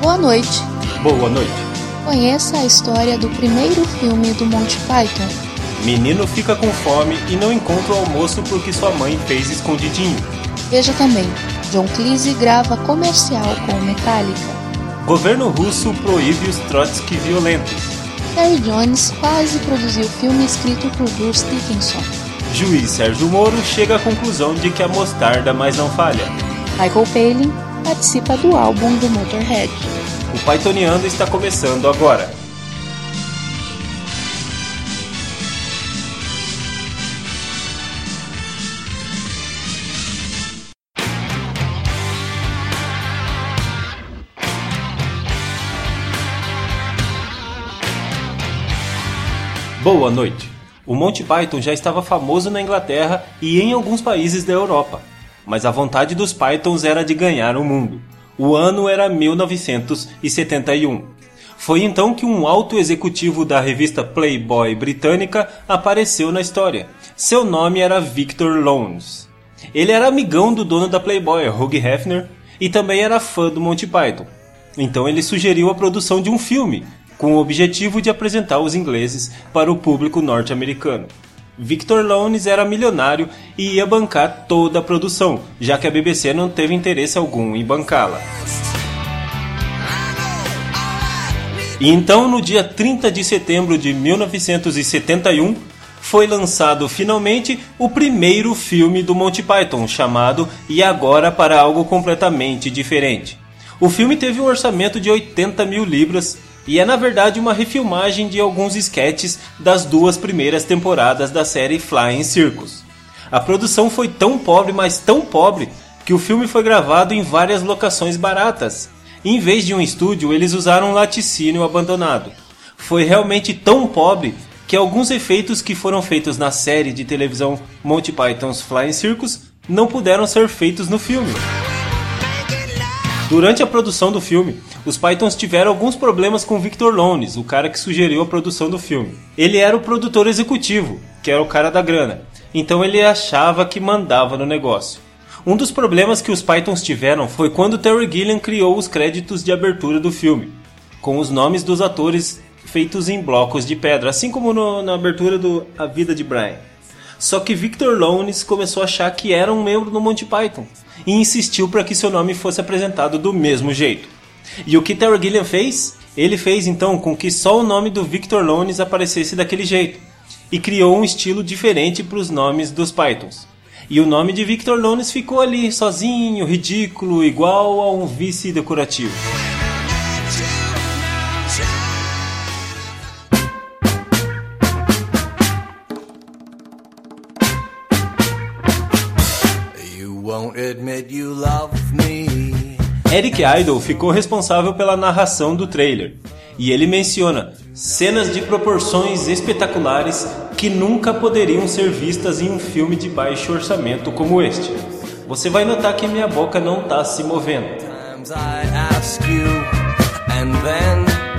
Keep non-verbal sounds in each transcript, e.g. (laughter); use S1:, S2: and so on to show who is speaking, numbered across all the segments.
S1: Boa noite.
S2: Boa noite.
S1: Conheça a história do primeiro filme do Monty Python.
S2: Menino fica com fome e não encontra o almoço porque sua mãe fez escondidinho.
S1: Veja também, John Cleese grava comercial com Metallica.
S2: Governo russo proíbe os Trotsky violentos.
S1: Terry Jones quase produziu filme escrito por Bruce Dickinson.
S2: Juiz Sérgio Moro chega à conclusão de que a mostarda mais não falha.
S1: Michael Palin participa do álbum do Motorhead.
S2: O Pythoniano está começando agora. Boa noite. O Monty Python já estava famoso na Inglaterra e em alguns países da Europa, mas a vontade dos Pythons era de ganhar o mundo. O ano era 1971. Foi então que um alto executivo da revista Playboy britânica apareceu na história. Seu nome era Victor Lones. Ele era amigão do dono da Playboy, Hugh Hefner, e também era fã do Monty Python. Então ele sugeriu a produção de um filme, com o objetivo de apresentar os ingleses para o público norte-americano. Victor Lones era milionário e ia bancar toda a produção, já que a BBC não teve interesse algum em bancá-la. E então, no dia 30 de setembro de 1971, foi lançado finalmente o primeiro filme do Monty Python, chamado E Agora para Algo Completamente Diferente. O filme teve um orçamento de 80 mil libras e é na verdade uma refilmagem de alguns sketches das duas primeiras temporadas da série Flying Circus. A produção foi tão pobre, mas tão pobre, que o filme foi gravado em várias locações baratas. Em vez de um estúdio, eles usaram um laticínio abandonado. Foi realmente tão pobre que alguns efeitos que foram feitos na série de televisão Monty Python's Flying Circus não puderam ser feitos no filme. Durante a produção do filme, os Pythons tiveram alguns problemas com Victor Lones, o cara que sugeriu a produção do filme. Ele era o produtor executivo, que era o cara da grana, então ele achava que mandava no negócio. Um dos problemas que os Pythons tiveram foi quando Terry Gilliam criou os créditos de abertura do filme, com os nomes dos atores feitos em blocos de pedra, assim como no, na abertura do A Vida de Brian. Só que Victor Lones começou a achar que era um membro do Monty Python e insistiu para que seu nome fosse apresentado do mesmo jeito. E o que Terry Gilliam fez? Ele fez então com que só o nome do Victor Lones aparecesse daquele jeito e criou um estilo diferente para os nomes dos Pythons. E o nome de Victor Lones ficou ali, sozinho, ridículo, igual a um vice decorativo. Eric Idle ficou responsável pela narração do trailer, e ele menciona cenas de proporções espetaculares que nunca poderiam ser vistas em um filme de baixo orçamento como este. Você vai notar que minha boca não está se movendo.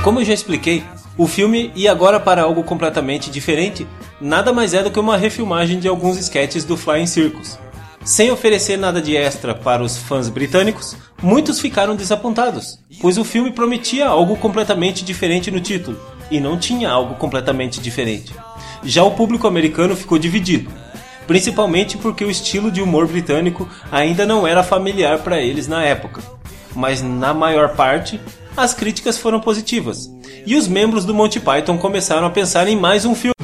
S2: Como eu já expliquei, o filme E Agora para Algo Completamente Diferente nada mais é do que uma refilmagem de alguns sketches do Flying Circus. Sem oferecer nada de extra para os fãs britânicos, muitos ficaram desapontados, pois o filme prometia algo completamente diferente no título, e não tinha algo completamente diferente. Já o público americano ficou dividido, principalmente porque o estilo de humor britânico ainda não era familiar para eles na época. Mas na maior parte, as críticas foram positivas, e os membros do Monty Python começaram a pensar em mais um filme.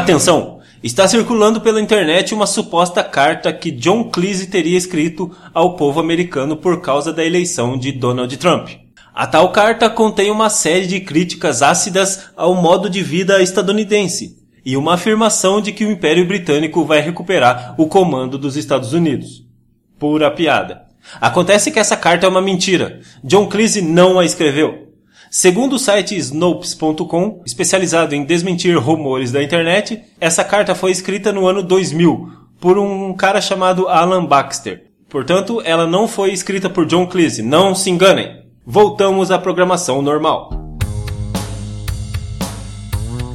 S2: Atenção! Está circulando pela internet uma suposta carta que John Cleese teria escrito ao povo americano por causa da eleição de Donald Trump. A tal carta contém uma série de críticas ácidas ao modo de vida estadunidense e uma afirmação de que o Império Britânico vai recuperar o comando dos Estados Unidos. Pura piada. Acontece que essa carta é uma mentira. John Cleese não a escreveu. Segundo o site Snopes.com, especializado em desmentir rumores da internet, essa carta foi escrita no ano 2000 por um cara chamado Alan Baxter. Portanto, ela não foi escrita por John Cleese, não se enganem. Voltamos à programação normal.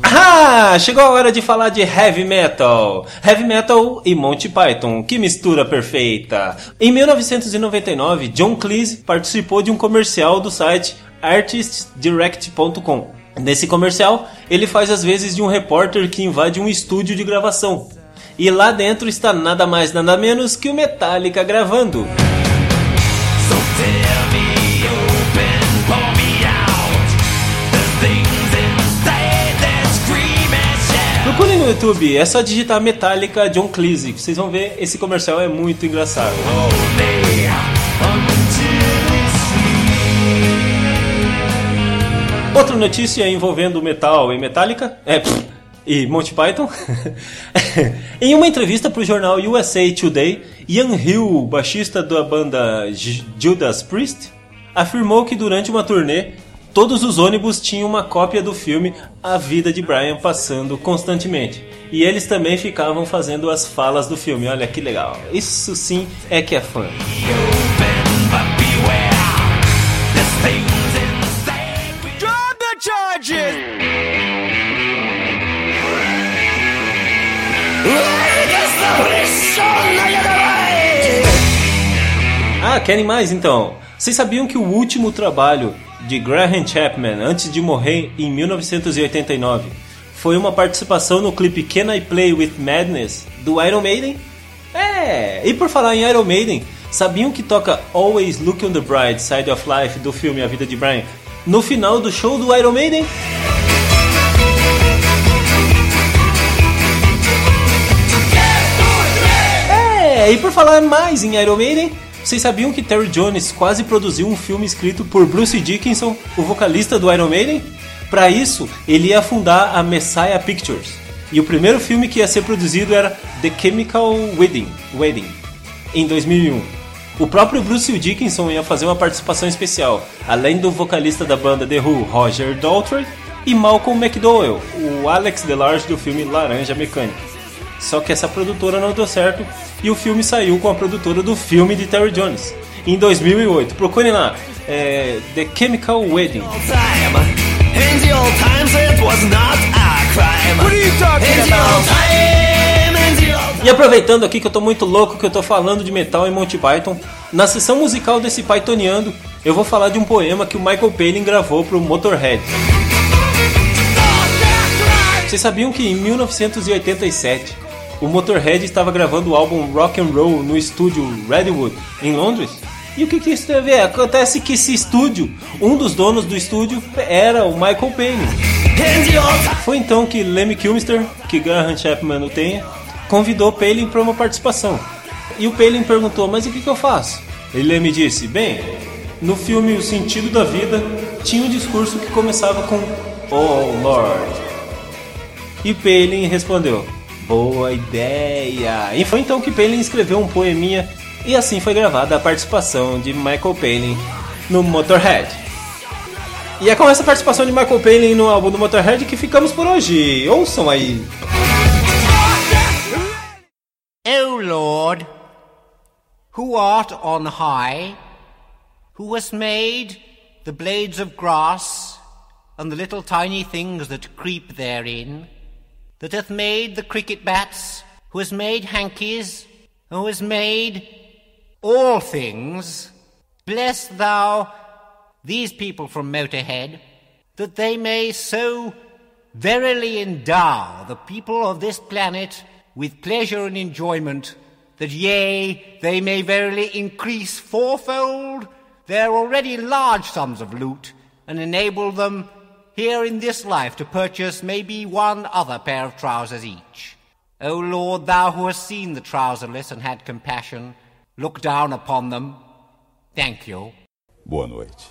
S2: Ah! Chegou a hora de falar de heavy metal. Heavy metal e Monty Python, que mistura perfeita. Em 1999, John Cleese participou de um comercial do site artistdirect.com. Nesse comercial, ele faz as vezes de um repórter que invade um estúdio de gravação. E lá dentro está nada mais nada menos que o Metallica gravando. Procure no YouTube, é só digitar Metallica John Cleese, vocês vão ver, esse comercial é muito engraçado. Outra notícia envolvendo metal e Metallica, é, pff, e Monty Python. (laughs) em uma entrevista para o jornal USA Today, Ian Hill, baixista da banda Judas Priest, afirmou que durante uma turnê todos os ônibus tinham uma cópia do filme A Vida de Brian passando constantemente. E eles também ficavam fazendo as falas do filme. Olha que legal. Isso sim é que é fã. Ah, querem mais então? Vocês sabiam que o último trabalho de Graham Chapman antes de morrer em 1989 foi uma participação no clipe Can I Play With Madness do Iron Maiden? É, e por falar em Iron Maiden, sabiam que toca Always Look on the Bright Side of Life do filme A Vida de Brian no final do show do Iron Maiden? É, e por falar mais em Iron Maiden, vocês sabiam que Terry Jones quase produziu um filme escrito por Bruce Dickinson, o vocalista do Iron Maiden? Para isso, ele ia fundar a Messiah Pictures. E o primeiro filme que ia ser produzido era The Chemical Wedding, Wedding em 2001. O próprio Bruce Dickinson ia fazer uma participação especial, além do vocalista da banda The Who, Roger Daltrey, e Malcolm McDowell, o Alex DeLarge do filme Laranja Mecânica. Só que essa produtora não deu certo e o filme saiu com a produtora do filme de Terry Jones em 2008. Procurem lá, é, The Chemical Wedding. E aproveitando aqui que eu tô muito louco, que eu tô falando de metal em Monty Python, na sessão musical desse Pythoniando, eu vou falar de um poema que o Michael Palin gravou pro Motorhead. Vocês sabiam que em 1987 o Motorhead estava gravando o álbum Rock and Roll no estúdio Redwood, em Londres. E o que, que isso tem a ver? Acontece que esse estúdio, um dos donos do estúdio era o Michael Payne. Foi então que Lemmy Kilmister, que Graham Chapman não tenha, convidou Palin para uma participação. E o Palin perguntou: Mas o que, que eu faço? E Lemmy disse: Bem, no filme O Sentido da Vida tinha um discurso que começava com Oh Lord. E Palin respondeu: Boa ideia! E foi então que Palin escreveu um poeminha e assim foi gravada a participação de Michael Palin no Motorhead. E é com essa participação de Michael Palin no álbum do Motorhead que ficamos por hoje. Ouçam aí!
S3: O Lord, who art on high, who hast made the blades of grass and the little tiny things that creep therein, that hath made the cricket bats, who has made hankies, who has made all things, bless thou these people from Motorhead, that they may so verily endow the people of this planet with pleasure and enjoyment, that yea, they may verily increase fourfold their already large sums of loot, and enable them here in this life to purchase maybe one other pair of trousers each. O Lord, thou who hast seen the trouserless and had compassion, look down upon them. Thank you.
S4: Boa noite.